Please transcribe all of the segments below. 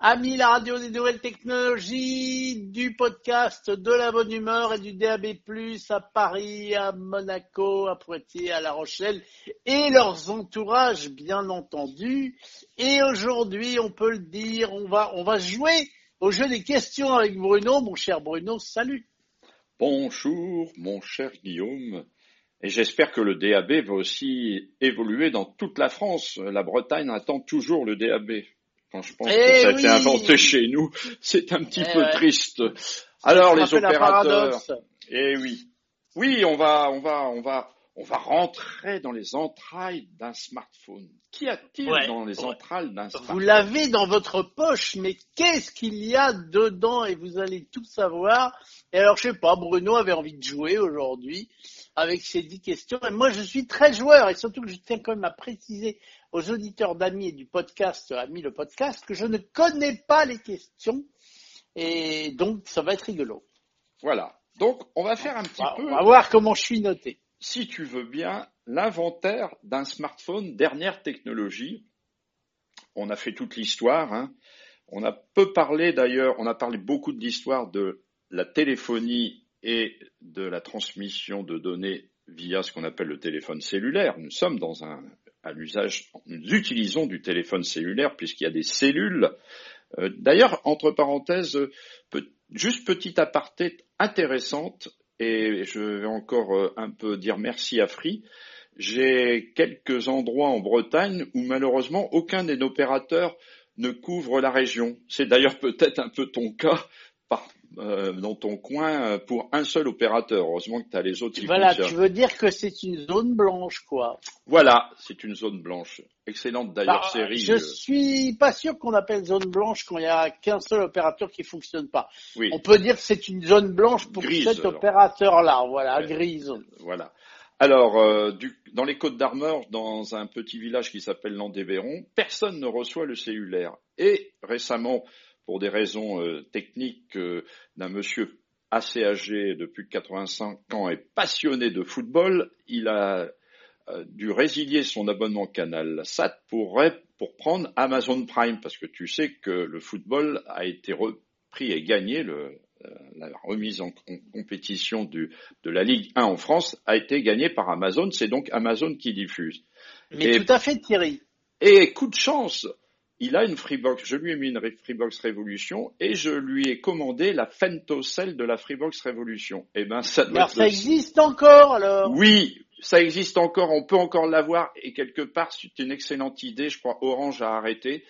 Amis la radio des nouvelles technologies, du podcast de la bonne humeur et du DAB+, à Paris, à Monaco, à Poitiers, à La Rochelle et leurs entourages, bien entendu. Et aujourd'hui, on peut le dire, on va, on va jouer au jeu des questions avec Bruno. Mon cher Bruno, salut. Bonjour, mon cher Guillaume. Et j'espère que le DAB va aussi évoluer dans toute la France. La Bretagne attend toujours le DAB. Quand je pense que Eh ça a été inventé chez nous, c'est un petit Eh peu ouais. triste. Alors les opérateurs, eh oui, oui, on va, on va, on va, on va rentrer dans les entrailles d'un smartphone. Qu'y a-t-il Ouais, dans les ouais. entrailles d'un Vous smartphone? l'avez dans votre poche, mais qu'est-ce qu'il y a dedans? Et vous allez tout savoir. Et alors, je sais pas, Bruno avait envie de jouer aujourd'hui avec ces dix questions. Et moi, je suis très joueur et surtout que je tiens quand même à préciser aux auditeurs d'Amis et du podcast, Amis le podcast, que je ne connais pas les questions. Et donc, ça va être rigolo. Voilà. Donc on va faire un petit On va, peu. on va voir comment je suis noté. si tu veux bien, l'inventaire d'un smartphone dernière technologie. On a fait toute l'histoire. hein. On a peu parlé d'ailleurs, on a parlé beaucoup de l'histoire de la téléphonie et de la transmission de données via ce qu'on appelle le téléphone cellulaire. Nous sommes dans un, à l'usage, nous utilisons du téléphone cellulaire puisqu'il y a des cellules. Euh, D'ailleurs, entre parenthèses, juste petite aparté intéressante, et je vais encore euh, un peu dire merci à Free. J'ai quelques endroits en Bretagne où malheureusement aucun des opérateurs ne couvre la région. C'est d'ailleurs peut-être un peu ton cas euh, dans ton coin euh, pour un seul opérateur. Heureusement que tu as les autres qui Voilà, fonctionnent. tu veux dire que c'est une zone blanche, quoi. Voilà, c'est une zone blanche. Excellente d'ailleurs Bah, série. Je suis pas sûr qu'on appelle zone blanche quand il y a qu'un seul opérateur qui fonctionne pas. oui, On peut dire que c'est une zone blanche pour Grise, cet opérateur-là, voilà, Ouais. grise. Voilà. Alors, euh, du- dans les Côtes d'Armor, dans un petit village qui s'appelle Landévéron, personne ne reçoit le cellulaire. Et récemment, pour des raisons euh, techniques d'un monsieur assez âgé de plus de 85 ans et passionné de football, il a euh, dû résilier son abonnement Canal Sat pour, pour prendre Amazon Prime, parce que tu sais que le football a été repris et gagné, le, euh, la remise en com- compétition du, de la Ligue 1 en France a été gagnée par Amazon, c'est donc Amazon qui diffuse. Mais Et- tout à fait, Thierry. Et coup de chance, il a une Freebox. Je lui ai mis une Re- Freebox Révolution et je lui ai commandé la Fentocell de la Freebox Révolution. Eh ben, ça doit Alors être ça le- existe encore, alors? Oui, ça existe encore, on peut encore l'avoir et quelque part c'est une excellente idée. Je crois Orange a arrêté.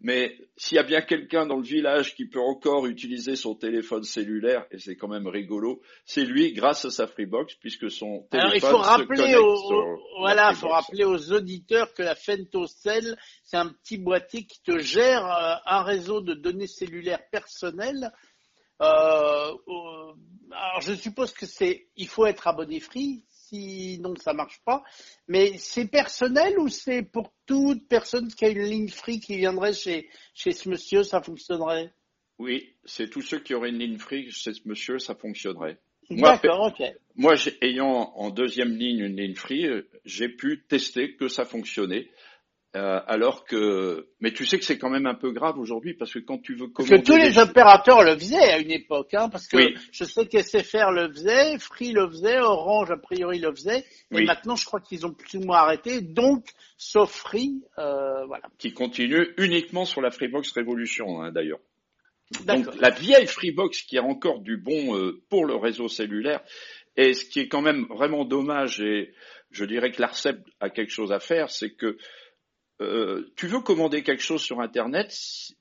Mais s'il y a bien quelqu'un dans le village qui peut encore utiliser son téléphone cellulaire, et c'est quand même rigolo, c'est lui grâce à sa Freebox, puisque son téléphone Alors il faut se rappeler aux, la voilà, faut rappeler aux auditeurs que la Fentocell, c'est un petit boîtier qui te gère euh, un réseau de données cellulaires personnelles. Euh, euh, alors je suppose que c'est, il faut être abonné free, sinon ça marche pas. Mais c'est personnel ou c'est pour toute personne qui a une ligne free qui viendrait chez chez ce monsieur, ça fonctionnerait? Oui, c'est tous ceux qui auraient une ligne free chez ce monsieur, ça fonctionnerait. Moi, D'accord, ok. Moi, j'ai- ayant en deuxième ligne une ligne free, euh, j'ai pu tester que ça fonctionnait. Euh, alors que, mais tu sais que c'est quand même un peu grave aujourd'hui parce que quand tu veux Parce commander que tous les opérateurs le faisaient à une époque, hein, parce que Oui. je sais qu'SFR le faisait, Free le faisait, Orange a priori le faisait, et Oui. maintenant je crois qu'ils ont plus ou moins arrêté, donc sauf Free, euh, voilà. qui continue uniquement sur la Freebox Révolution hein, d'ailleurs. D'accord. Donc la vieille Freebox qui a encore du bon euh, pour le réseau cellulaire et ce qui est quand même vraiment dommage et je dirais que l'ARCEP a quelque chose à faire, c'est que euh, tu veux commander quelque chose sur Internet,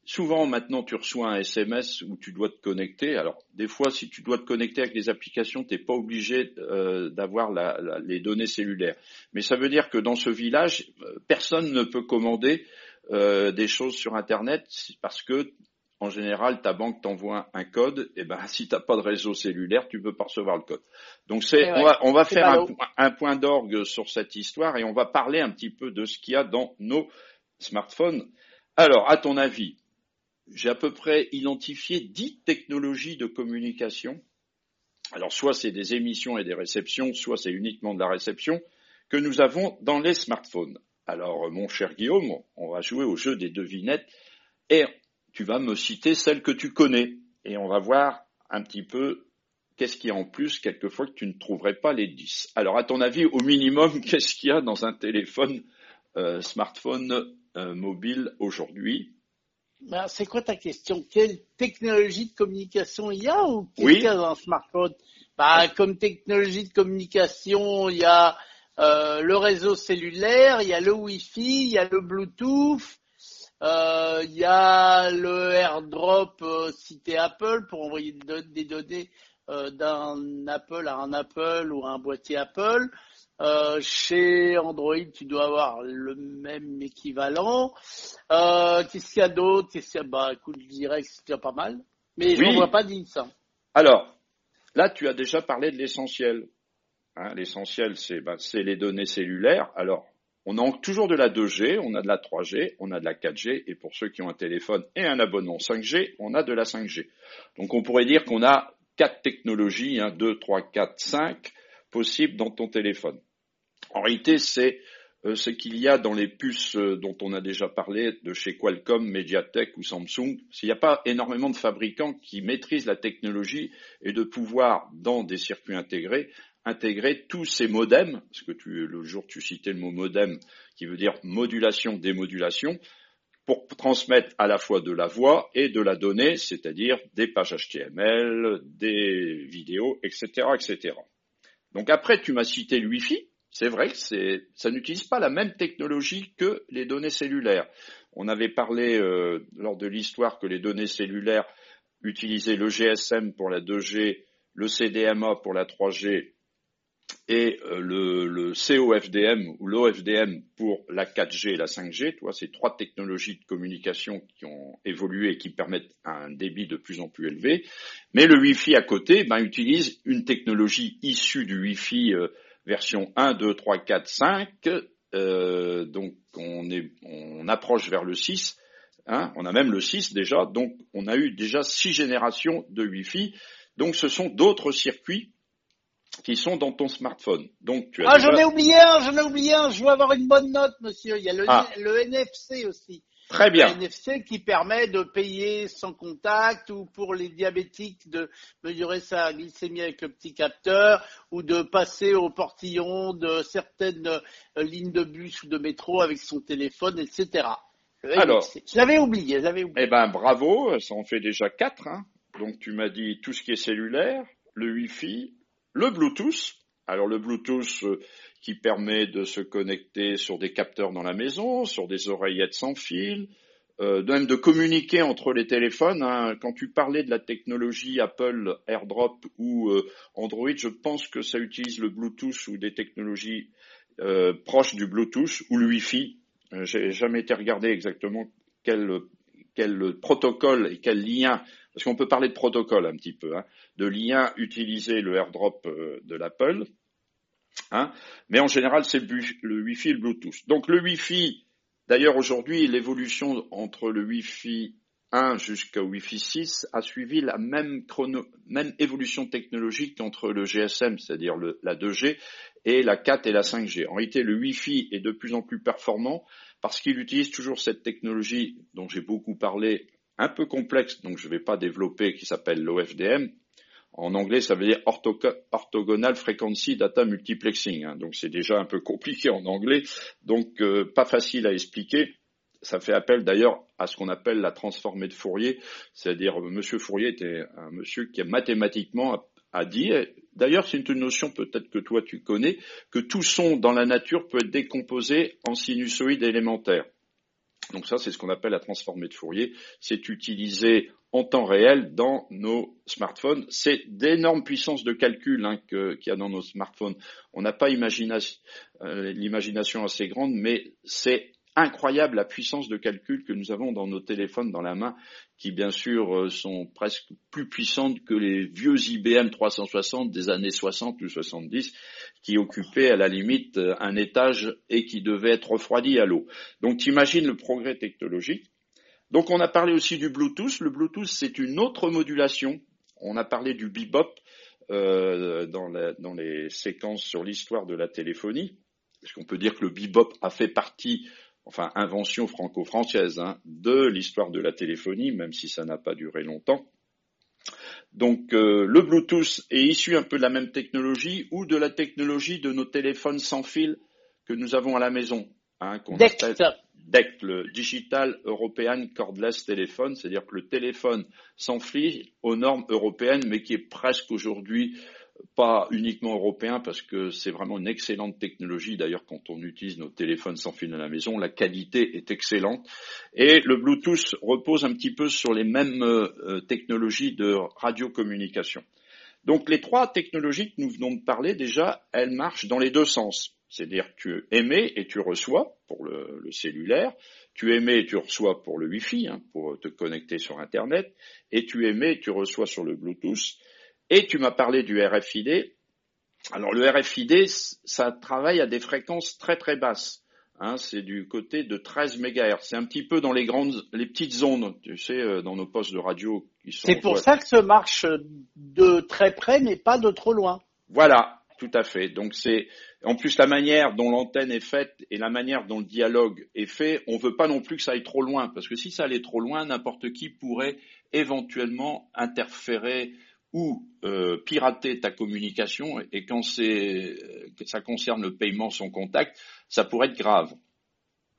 souvent maintenant tu reçois un SMS où tu dois te connecter. Alors des fois, si tu dois te connecter avec les applications, t'es pas obligé euh, d'avoir la- les données cellulaires. Mais ça veut dire que dans ce village, euh, personne ne peut commander des choses sur Internet parce que en général, ta banque t'envoie un code, et ben si t'as pas de réseau cellulaire, tu peux pas recevoir le code. Donc c'est, on va, on va c'est faire un, un point d'orgue sur cette histoire et on va parler un petit peu de ce qu'il y a dans nos smartphones. Alors, à ton avis, j'ai à peu près identifié dix technologies de communication. Alors, soit c'est des émissions et des réceptions, soit c'est uniquement de la réception que nous avons dans les smartphones. Alors, mon cher Guillaume, on va jouer au jeu des devinettes et tu vas me citer celles que tu connais. Et on va voir un petit peu qu'est-ce qu'il y a en plus quelquefois que tu ne trouverais pas les 10. Alors, à ton avis, au minimum, qu'est-ce qu'il y a dans un téléphone, euh, smartphone euh, mobile aujourd'hui? Ben, C'est quoi ta question? Quelle technologie de communication il y a ou qu'est-ce qu'il y a dans un smartphone? Ben, Comme technologie de communication, il y a euh, le réseau cellulaire, il y a le Wi-Fi, il y a le Bluetooth, euh, il y a le AirDrop euh, cité Apple pour envoyer des données d'un Apple à un Apple ou à un boîtier Apple. chez Android, tu dois avoir le même équivalent. Qu'est-ce qu'il y a d'autre? Qu'est-ce Bah, écoute, je dirais que c'est pas mal. Mais je ne vois pas dit ça. Alors, là, tu as déjà parlé de l'essentiel. Hein, l'essentiel, ben, c'est les données cellulaires. Alors, on a toujours de la 2G, on a de la 3G, on a de la 4G, et pour ceux qui ont un téléphone et un abonnement 5G, on a de la 5G. Donc on pourrait dire qu'on a quatre technologies, 2, 3, 4, 5 possibles dans ton téléphone. En réalité, c'est euh, ce qu'il y a dans les puces euh, dont on a déjà parlé de chez Qualcomm, Mediatek ou Samsung. S'il n'y a pas énormément de fabricants qui maîtrisent la technologie et de pouvoir, dans des circuits intégrés, intégrer tous ces modems, parce que tu, le jour tu citais le mot modem, qui veut dire modulation, démodulation, pour transmettre à la fois de la voix et de la donnée, c'est-à-dire des pages HTML, des vidéos, etc., etc. Donc après, tu m'as cité le Wi-Fi. C'est vrai que ça n'utilise pas la même technologie que les données cellulaires. On avait parlé euh, lors de l'histoire que les données cellulaires utilisaient le GSM pour la 2G, le CDMA pour la 3G et euh, le, le, COFDM ou l'OFDM pour la 4G et la 5G, tu ces trois technologies de communication qui ont évolué et qui permettent un débit de plus en plus élevé. Mais le Wi-Fi à côté ben, utilise une technologie issue du Wi-Fi euh, version 1, 2, 3, 4, 5. Euh, donc on, est, on approche vers le 6. Hein, on a même le 6 déjà. Donc on a eu déjà six générations de Wi-Fi. Donc ce sont d'autres circuits qui sont dans ton smartphone. Donc tu as ah, j'en ai oublié un, j'en ai oublié un. Je veux avoir une bonne note, monsieur. Il y a le, ah. le NFC aussi. Très bien. Le NFC qui permet de payer sans contact ou pour les diabétiques de mesurer sa glycémie avec le petit capteur ou de passer au portillon de certaines euh, lignes de bus ou de métro avec son téléphone, etc. Alors, je l'avais oublié, je oublié. Eh ben bravo, ça en fait déjà quatre. Hein. Donc tu m'as dit tout ce qui est cellulaire, le Wi-Fi, le Bluetooth. Alors le Bluetooth euh, qui permet de se connecter sur des capteurs dans la maison, sur des oreillettes sans fil, euh, même de communiquer entre les téléphones. Hein. Quand tu parlais de la technologie Apple AirDrop ou euh, Android, je pense que ça utilise le Bluetooth ou des technologies euh, proches du Bluetooth ou le Wi-Fi. J'ai jamais été regardé exactement quel, quel protocole et quel lien parce qu'on peut parler de protocole un petit peu, hein, de lien utiliser le AirDrop euh, de l'Apple, hein, mais en général c'est le Wi-Fi et le Bluetooth. Donc le Wi-Fi, d'ailleurs aujourd'hui l'évolution entre le Wi-Fi 1 jusqu'au Wi-Fi 6 a suivi la même, évolution technologique qu'entre le GSM, c'est-à-dire la 2G, et la 4 et la 5G. En réalité, le Wi-Fi est de plus en plus performant parce qu'il utilise toujours cette technologie dont j'ai beaucoup parlé un peu complexe, donc je ne vais pas développer, qui s'appelle l'OFDM. En anglais, ça veut dire Orthogonal Frequency Data Multiplexing. Hein. donc c'est déjà un peu compliqué en anglais, donc euh, pas facile à expliquer. Ça fait appel d'ailleurs à ce qu'on appelle la transformée de Fourier, c'est-à-dire Monsieur Fourier était un monsieur qui mathématiquement a dit, d'ailleurs c'est une notion peut-être que toi tu connais, que tout son dans la nature peut être décomposé en sinusoïdes élémentaires. Donc ça, c'est ce qu'on appelle la transformée de Fourier. C'est utilisé en temps réel dans nos smartphones. C'est d'énormes puissances de calcul hein, qu'il y a dans nos smartphones. On n'a pas euh, l'imagination assez grande, mais c'est incroyable la puissance de calcul que nous avons dans nos téléphones dans la main, qui bien sûr euh, sont presque plus puissantes que les vieux IBM 360 des années 60 ou 70, qui occupaient à la limite euh, un étage et qui devaient être refroidis à l'eau. Donc t'imagines le progrès technologique. Donc on a parlé aussi du Bluetooth. Le Bluetooth c'est une autre modulation. On a parlé du bebop euh, dans, dans les séquences sur l'histoire de la téléphonie. Est-ce qu'on peut dire que le bebop a fait partie enfin invention franco-française, hein, de l'histoire de la téléphonie, même si ça n'a pas duré longtemps. Donc euh, le Bluetooth est issu un peu de la même technologie ou de la technologie de nos téléphones sans fil que nous avons à la maison, hein, qu'on appelle DECT, le Digital European Cordless Telephone, c'est-à-dire que le téléphone sans fil aux normes européennes, mais qui est presque aujourd'hui pas uniquement européen parce que c'est vraiment une excellente technologie. D'ailleurs, quand on utilise nos téléphones sans fil à la maison, la qualité est excellente. Et le Bluetooth repose un petit peu sur les mêmes euh, technologies de radiocommunication. Donc les trois technologies que nous venons de parler, déjà, elles marchent dans les deux sens. C'est-à-dire tu émets et tu reçois pour le, cellulaire, tu émets et tu reçois pour le Wi-Fi, hein, pour te connecter sur Internet, et tu émets et tu reçois sur le Bluetooth. Et tu m'as parlé du RFID. Alors le RFID, ça travaille à des fréquences très très basses. Hein, c'est du côté de 13 MHz. C'est un petit peu dans les grandes, les petites zones, tu sais, euh, dans nos postes de radio. C'est pour ça que ça marche de très près, mais pas de trop loin. Voilà, tout à fait. Donc c'est, en plus la manière dont l'antenne est faite et la manière dont le dialogue est fait, on veut pas non plus que ça aille trop loin, parce que si ça allait trop loin, n'importe qui pourrait éventuellement interférer ou euh, pirater ta communication et quand c'est ça concerne le paiement sans contact, ça pourrait être grave.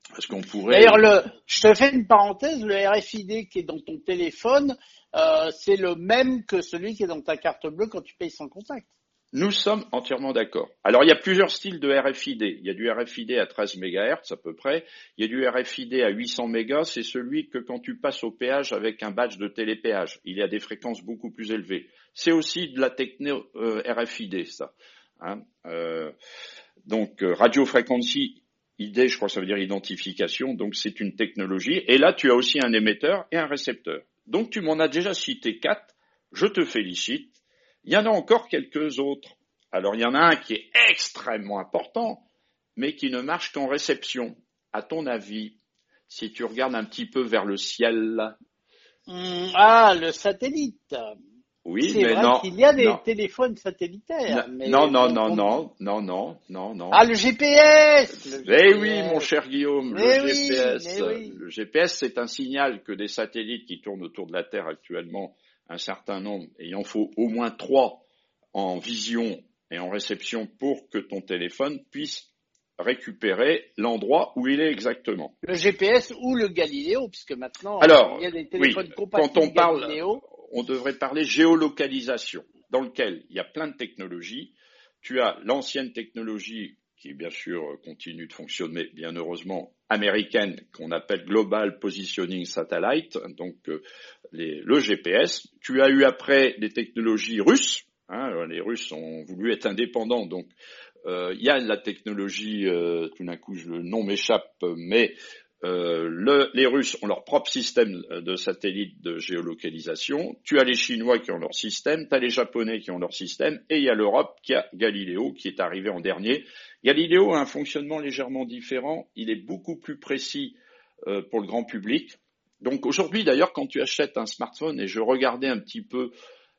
Parce qu'on pourrait. D'ailleurs, le, je te fais une parenthèse, le RFID qui est dans ton téléphone, euh, c'est le même que celui qui est dans ta carte bleue quand tu payes sans contact. Nous sommes entièrement d'accord. Alors, il y a plusieurs styles de RFID. Il y a du RFID à 13 MHz à peu près. Il y a du RFID à 800 MHz. C'est celui que quand tu passes au péage avec un badge de télépéage, il y a des fréquences beaucoup plus élevées. C'est aussi de la techno euh, RFID, ça. Hein. Euh, donc, euh, radio frequency ID, je crois que ça veut dire identification. Donc, c'est une technologie. Et là, tu as aussi un émetteur et un récepteur. Donc, tu m'en as déjà cité quatre. Je te félicite il y en a encore quelques autres. Alors il y en a un qui est extrêmement important, mais qui ne marche qu'en réception. À ton avis, si tu regardes un petit peu vers le ciel. Hmm, ah, le satellite. Oui, mais vrai non. Il y a des téléphones satellitaires. non, non, non, non, non, non, non, non. Ah, le GPS. eh oui, mon cher Guillaume, le GPS. Le GPS, c'est un signal que des satellites qui tournent autour de la Terre actuellement un certain nombre, et il en faut au moins trois en vision et en réception pour que ton téléphone puisse récupérer l'endroit où il est exactement. Le GPS ou le Galileo, puisque maintenant Alors, il y a des téléphones oui, Quand on parle, on devrait parler géolocalisation, dans lequel il y a plein de technologies. Tu as l'ancienne technologie qui bien sûr continue de fonctionner, bien heureusement, américaine, qu'on appelle Global Positioning Satellite, donc euh, le GPS. Tu as eu après des technologies russes. Hein, les Russes ont voulu être indépendants, donc euh, il y a la technologie, euh, tout d'un coup le nom m'échappe, mais le, les Russes ont leur propre système de satellites de géolocalisation, tu as les Chinois qui ont leur système, tu as les Japonais qui ont leur système, et il y a l'Europe qui a Galileo qui est arrivé en dernier, Galileo a un fonctionnement légèrement différent, il est beaucoup plus précis euh, pour le grand public. Donc aujourd'hui d'ailleurs quand tu achètes un smartphone et je regardais un petit peu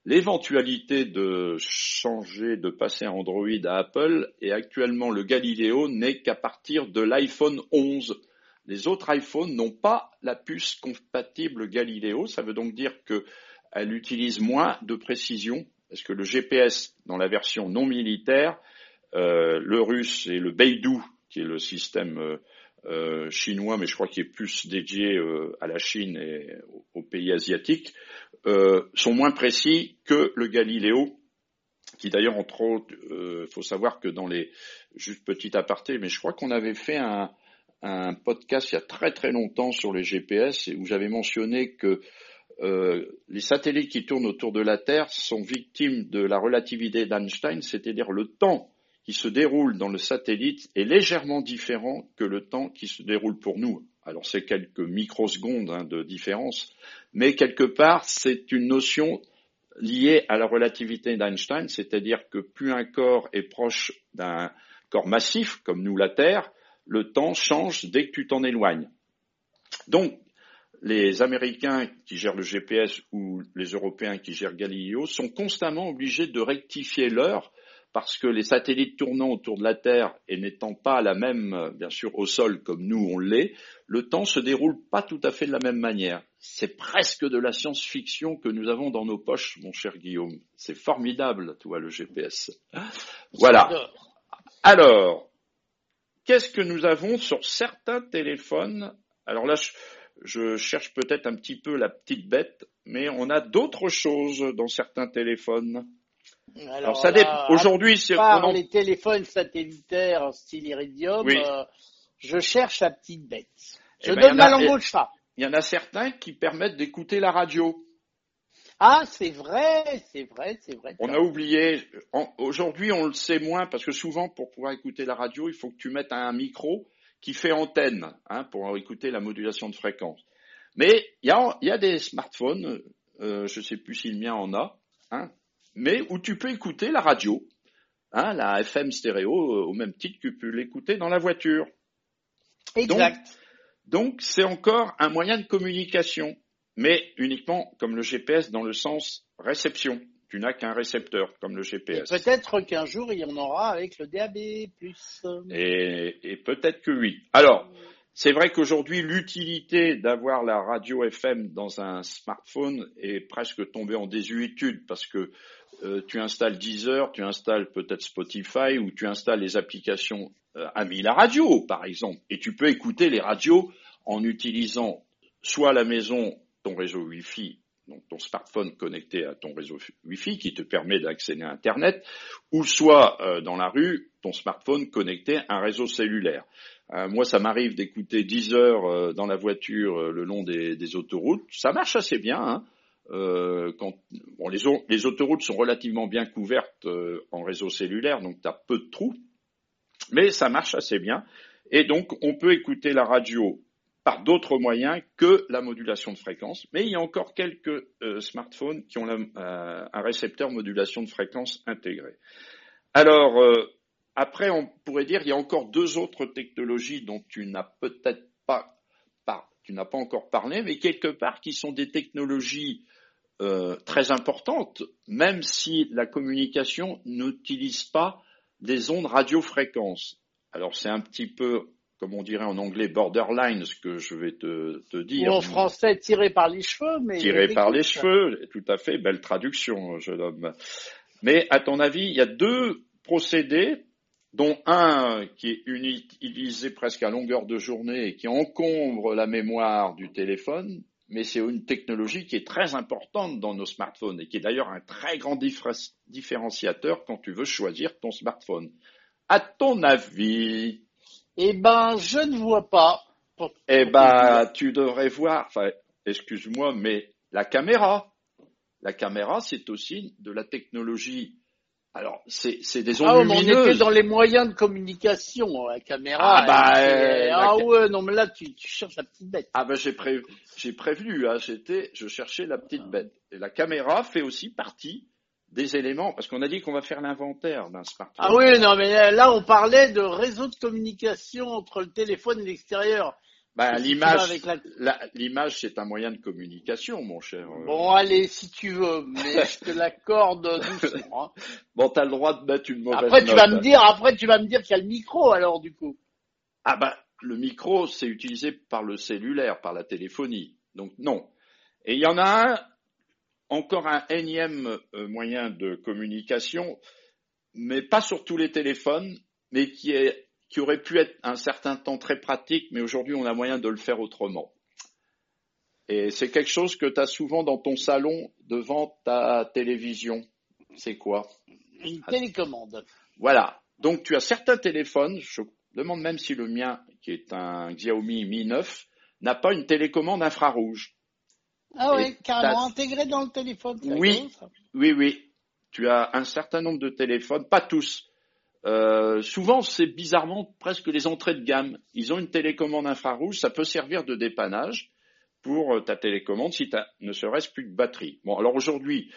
l'éventualité de changer, de passer Android à Apple et actuellement le Galileo n'est qu'à partir de l'iPhone 11. Les autres iPhones n'ont pas la puce compatible Galileo, ça veut donc dire qu'elle utilise moins de précision parce que le GPS dans la version non militaire euh, le russe et le Beidou, qui est le système euh, euh, chinois, mais je crois qu'il est plus dédié à la Chine et aux, pays asiatiques, sont moins précis que le Galileo, qui d'ailleurs, entre autres, faut savoir que dans les, juste petit aparté, mais je crois qu'on avait fait un, un, podcast il y a très très longtemps sur les GPS où j'avais mentionné que les satellites qui tournent autour de la Terre sont victimes de la relativité d'Einstein, c'est-à-dire le temps qui se déroule dans le satellite est légèrement différent que le temps qui se déroule pour nous. Alors c'est quelques microsecondes hein, de différence, mais quelque part c'est une notion liée à la relativité d'Einstein, c'est-à-dire que plus un corps est proche d'un corps massif, comme nous la Terre, le temps change dès que tu t'en éloignes. Donc, les Américains qui gèrent le GPS ou les Européens qui gèrent Galileo sont constamment obligés de rectifier l'heure parce que les satellites tournant autour de la Terre et n'étant pas la même, bien sûr, au sol comme nous on l'est, le temps se déroule pas tout à fait de la même manière. C'est presque de la science-fiction que nous avons dans nos poches, mon cher Guillaume. C'est formidable, tu vois, le GPS. Voilà. Alors, qu'est-ce que nous avons sur certains téléphones? Alors là, je, cherche peut-être un petit peu la petite bête, mais on a d'autres choses dans certains téléphones. Alors, ça dépend. Aujourd'hui, c'est on les téléphones satellitaires style Iridium. Euh, je cherche la petite bête. Je eh ben, donne ma langue au chat. Il y en a certains qui permettent d'écouter la radio. Ah, c'est vrai, c'est vrai, c'est vrai. On a oublié. Aujourd'hui, on le sait moins parce que souvent, pour pouvoir écouter la radio, il faut que tu mettes un micro qui fait antenne hein, pour écouter la modulation de fréquence. Mais il y a, des smartphones, euh, je ne sais plus si le mien en a, hein, mais où tu peux écouter la radio, hein, la FM stéréo, euh, au même titre que tu peux l'écouter dans la voiture. Exact. Donc, c'est encore un moyen de communication, mais uniquement comme le GPS dans le sens réception. Tu n'as qu'un récepteur comme le GPS. Peut-être qu'un jour il y en aura avec le DAB+. Et, et peut-être que oui. Alors, c'est vrai qu'aujourd'hui, l'utilité d'avoir la radio FM dans un smartphone est presque tombée en désuétude parce que euh, tu installes Deezer, tu installes peut-être Spotify ou tu installes les applications euh, Ami la radio, par exemple, et tu peux écouter les radios en utilisant soit la maison ton réseau Wi-Fi, donc ton smartphone connecté à ton réseau Wi-Fi qui te permet d'accéder à Internet, ou soit euh, dans la rue ton smartphone connecté à un réseau cellulaire. moi, ça m'arrive d'écouter 10 heures dans la voiture le long des, autoroutes. Ça marche assez bien. Hein euh, quand, bon, les, les, autoroutes sont relativement bien couvertes euh, en réseau cellulaire, donc tu as peu de trous, mais ça marche assez bien. Et donc, on peut écouter la radio par d'autres moyens que la modulation de fréquence, mais il y a encore quelques euh, smartphones qui ont euh, un récepteur modulation de fréquence intégré. Alors, euh, après, on pourrait dire qu'il y a encore deux autres technologies dont tu n'as peut-être pas, tu n'as pas encore parlé, mais quelque part qui sont des technologies très importante, même si la communication n'utilise pas des ondes radiofréquences. Alors c'est un petit peu, comme on dirait en anglais, borderline, ce que je vais te, te dire. Ou en français, tiré par les cheveux, mais... Tiré par les cheveux, tout à fait, belle traduction, jeune homme. Mais à ton avis, il y a deux procédés, dont un qui est utilisé presque à longueur de journée et qui encombre la mémoire du téléphone, mais c'est une technologie qui est très importante dans nos smartphones et qui est d'ailleurs un très grand différenciateur quand tu veux choisir ton smartphone. À ton avis Eh ben, je ne vois pas. Eh ben, tu devrais voir, enfin, excuse-moi, mais la caméra. La caméra, c'est aussi de la technologie alors, c'est des ondes ah, lumineuses. On était dans les moyens de communication, la caméra. Ah bah, euh, ah ouais, non mais là tu, cherches la petite bête. Ah ben j'ai prévu, j'ai prévenu, hein, j'étais, je cherchais la petite bête. Et la caméra fait aussi partie des éléments, parce qu'on a dit qu'on va faire l'inventaire d'un smartphone. Ah oui, non mais là on parlait de réseau de communication entre le téléphone et l'extérieur. Ben, l'image, l'image, c'est un moyen de communication, mon cher. Euh. Bon, allez, si tu veux, mais je te l'accorde doucement. Hein. Bon, t'as le droit de mettre une mauvaise Après, tu vas me dire, après, tu vas me dire qu'il y a le micro, alors, du coup. Ah ben, le micro, c'est utilisé par le cellulaire, par la téléphonie. Donc, non. Et il y en a un, encore un énième euh, moyen de communication, mais pas sur tous les téléphones, mais qui est qui aurait pu être un certain temps très pratique, mais aujourd'hui on a moyen de le faire autrement. Et c'est quelque chose que tu as souvent dans ton salon devant ta télévision. C'est quoi? Une télécommande. Voilà. Donc tu as certains téléphones, je demande même si le mien, qui est un Xiaomi Mi 9, n'a pas une télécommande infrarouge. Ah oui, carrément intégré dans le téléphone. Oui, oui, oui. Tu as un certain nombre de téléphones, pas tous, euh, souvent, c'est bizarrement presque les entrées de gamme. Ils ont une télécommande infrarouge, ça peut servir de dépannage pour euh, ta télécommande si tu ne serait-ce plus de batterie. Bon, alors aujourd'hui,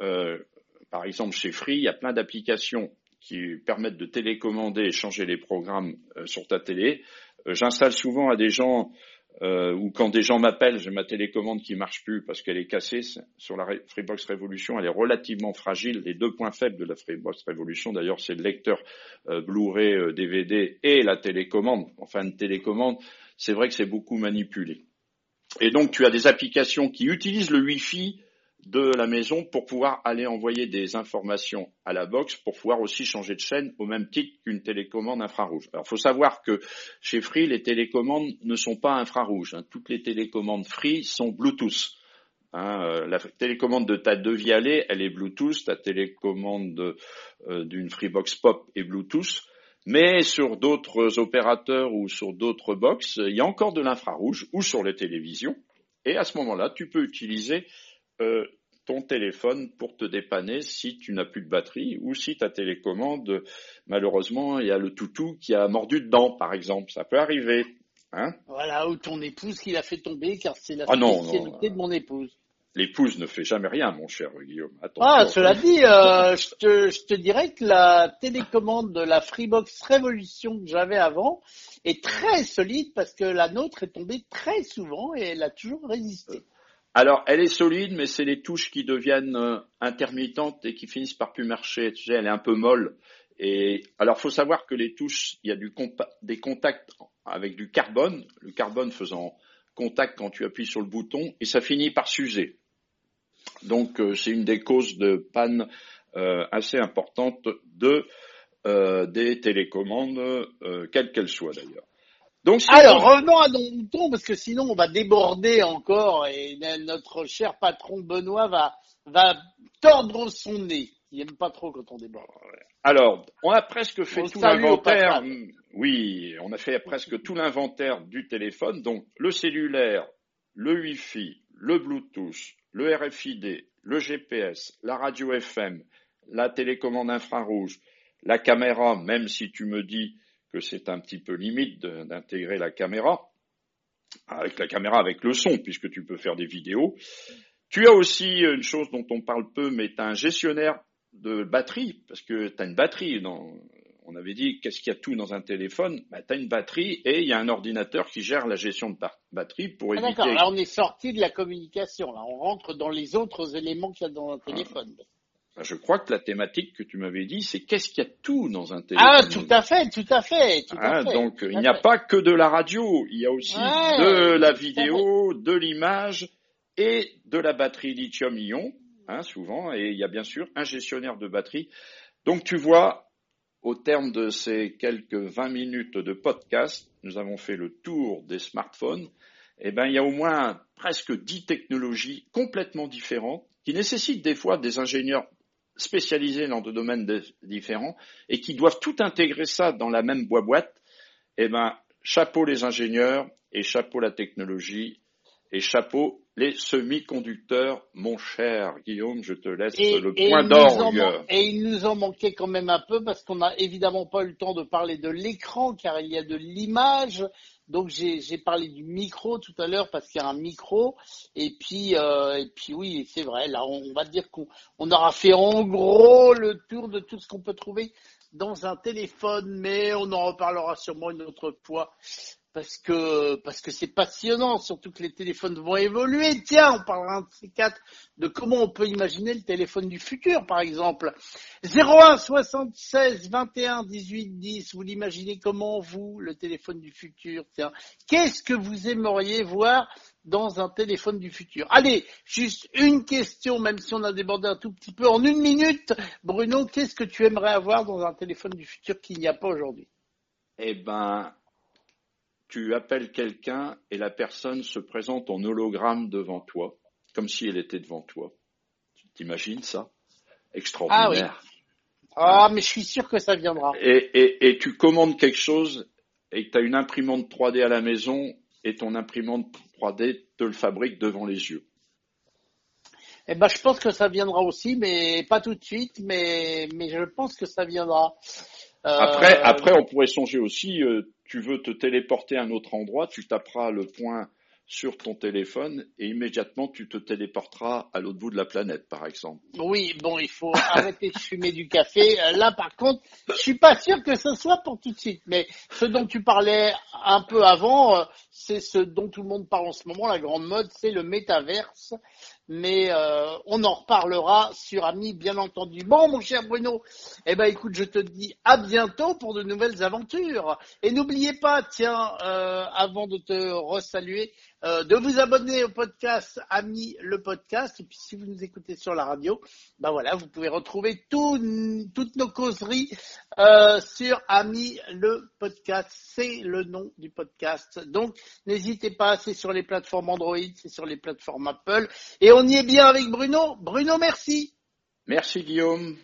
euh, par exemple chez Free, il y a plein d'applications qui permettent de télécommander et changer les programmes sur ta télé. J'installe souvent à des gens euh, ou quand des gens m'appellent, j'ai ma télécommande qui marche plus parce qu'elle est cassée sur la Freebox Revolution, elle est relativement fragile. Les deux points faibles de la Freebox Revolution, d'ailleurs, c'est le lecteur euh, Blu-ray DVD et la télécommande. Enfin, une télécommande, c'est vrai que c'est beaucoup manipulé. Et donc, tu as des applications qui utilisent le Wi-Fi de la maison pour pouvoir aller envoyer des informations à la box pour pouvoir aussi changer de chaîne au même titre qu'une télécommande infrarouge. Alors, faut savoir que chez Free, les télécommandes ne sont pas infrarouges. Hein. Toutes les télécommandes Free sont Bluetooth. Hein, euh, la télécommande de ta Devialet, elle est Bluetooth. Ta télécommande euh, d'une Freebox Pop est Bluetooth. Mais sur d'autres opérateurs ou sur d'autres box, il y a encore de l'infrarouge ou sur les télévisions. Et à ce moment-là, tu peux utiliser euh, ton téléphone pour te dépanner si tu n'as plus de batterie ou si ta télécommande, malheureusement, il y a le toutou qui a mordu dedans, par exemple. Ça peut arriver. Hein voilà, ou ton épouse qui l'a fait tomber, car c'est la ah spécialité de mon épouse l'épouse ne fait jamais rien, mon cher Guillaume. ah, cela dit, euh, je, te, je, te, dirais que la télécommande de la Freebox Révolution que j'avais avant est très solide parce que la nôtre est tombée très souvent et elle a toujours résisté. Alors, elle est solide, mais c'est les touches qui deviennent euh, intermittentes et qui finissent par plus marcher. Tu sais, elle est un peu molle. Et alors, faut savoir que les touches, il y a des contacts avec du carbone, le carbone faisant contact quand tu appuies sur le bouton, et ça finit par s'user. Donc euh, c'est une des causes de panne euh, assez importante de des télécommandes, quelles qu'elles soient d'ailleurs. Donc, Alors revenons à nos moutons parce que sinon on va déborder encore et notre cher patron Benoît va va tordre son nez. Il n'aime pas trop quand on déborde. Alors, on a presque fait tout l'inventaire. Oui, on a fait presque tout l'inventaire du téléphone. Donc, le cellulaire, le Wi-Fi, le Bluetooth, le RFID, le GPS, la radio FM, la télécommande infrarouge, la caméra, même si tu me dis que c'est un petit peu limite d'intégrer la caméra, avec la caméra avec le son, puisque tu peux faire des vidéos. Tu as aussi une chose dont on parle peu, mais tu as un gestionnaire de batterie, parce que tu as une batterie dans, on avait dit qu'est-ce qu'il y a tout dans un téléphone? Bah, Tu as une batterie et il y a un ordinateur qui gère la gestion de batterie pour ah, éviter. D'accord, là on est sorti de la communication, là on rentre dans les autres éléments qu'il y a dans un téléphone. Je crois que la thématique que tu m'avais dit, c'est qu'est-ce qu'il y a tout dans un téléphone. Ah, tout à fait, tout à fait. Tout à ah, fait donc il n'y a pas que de la radio, il y a aussi de la vidéo, de l'image et de la batterie lithium-ion, hein, souvent, et il y a bien sûr un gestionnaire de batterie. Donc tu vois, au terme de ces quelques 20 minutes de podcast, nous avons fait le tour des smartphones. Eh ben, il y a au moins presque 10 technologies complètement différentes qui nécessitent des fois des ingénieurs spécialisés dans des domaines différents et qui doivent tout intégrer ça dans la même boîte. Eh ben, chapeau les ingénieurs et chapeau la technologie et chapeau les semi-conducteurs, mon cher Guillaume, je te laisse le point d'orgue. Et il nous en manquait quand même un peu parce qu'on n'a évidemment pas eu le temps de parler de l'écran car il y a de l'image. Donc j'ai parlé du micro tout à l'heure parce qu'il y a un micro. Et puis, euh, et puis oui, c'est vrai, là on va dire qu'on aura fait en gros le tour de tout ce qu'on peut trouver dans un téléphone, mais on en reparlera sûrement une autre fois parce que parce que c'est passionnant, surtout que les téléphones vont évoluer. Tiens, on parlera de ces quatre de comment on peut imaginer le téléphone du futur, par exemple. 01 76 21 18 10, vous l'imaginez comment vous, le téléphone du futur Tiens, qu'est-ce que vous aimeriez voir dans un téléphone du futur? Allez, juste une question, même si on a débordé un tout petit peu en une minute. Bruno, qu'est-ce que tu aimerais avoir dans un téléphone du futur qu'il n'y a pas aujourd'hui? Eh ben, tu appelles quelqu'un et la personne se présente en hologramme devant toi, comme si elle était devant toi. Tu t'imagines ça? Extraordinaire. Ah, ah mais je suis sûr que ça viendra. Et, tu commandes quelque chose et tu as une imprimante 3D à la maison et ton imprimante 3D te le fabrique devant les yeux. Eh ben, je pense que ça viendra aussi, mais pas tout de suite, mais, mais je pense que ça viendra. Après, euh, après, on pourrait songer aussi, euh, tu veux te téléporter à un autre endroit, tu taperas le point sur ton téléphone et immédiatement tu te téléporteras à l'autre bout de la planète, par exemple. Oui, bon, il faut arrêter de fumer du café. Euh, là, par contre, je suis pas sûr que ce soit pour tout de suite. Mais ce dont tu parlais un peu avant, c'est ce dont tout le monde parle en ce moment, la grande mode, c'est le métaverse mais euh, on en reparlera sur Ami, bien entendu. Bon, mon cher Bruno, eh ben écoute, je te dis à bientôt pour de nouvelles aventures. Et n'oubliez pas, tiens, euh, avant de te resaluer, euh, de vous abonner au podcast Ami le podcast. Et puis si vous nous écoutez sur la radio, ben voilà, vous pouvez retrouver toutes nos causeries euh, sur Ami le podcast. C'est le nom du podcast. Donc n'hésitez pas, c'est sur les plateformes Android, c'est sur les plateformes Apple. Et on y est bien avec Bruno. Bruno, merci. Merci Guillaume.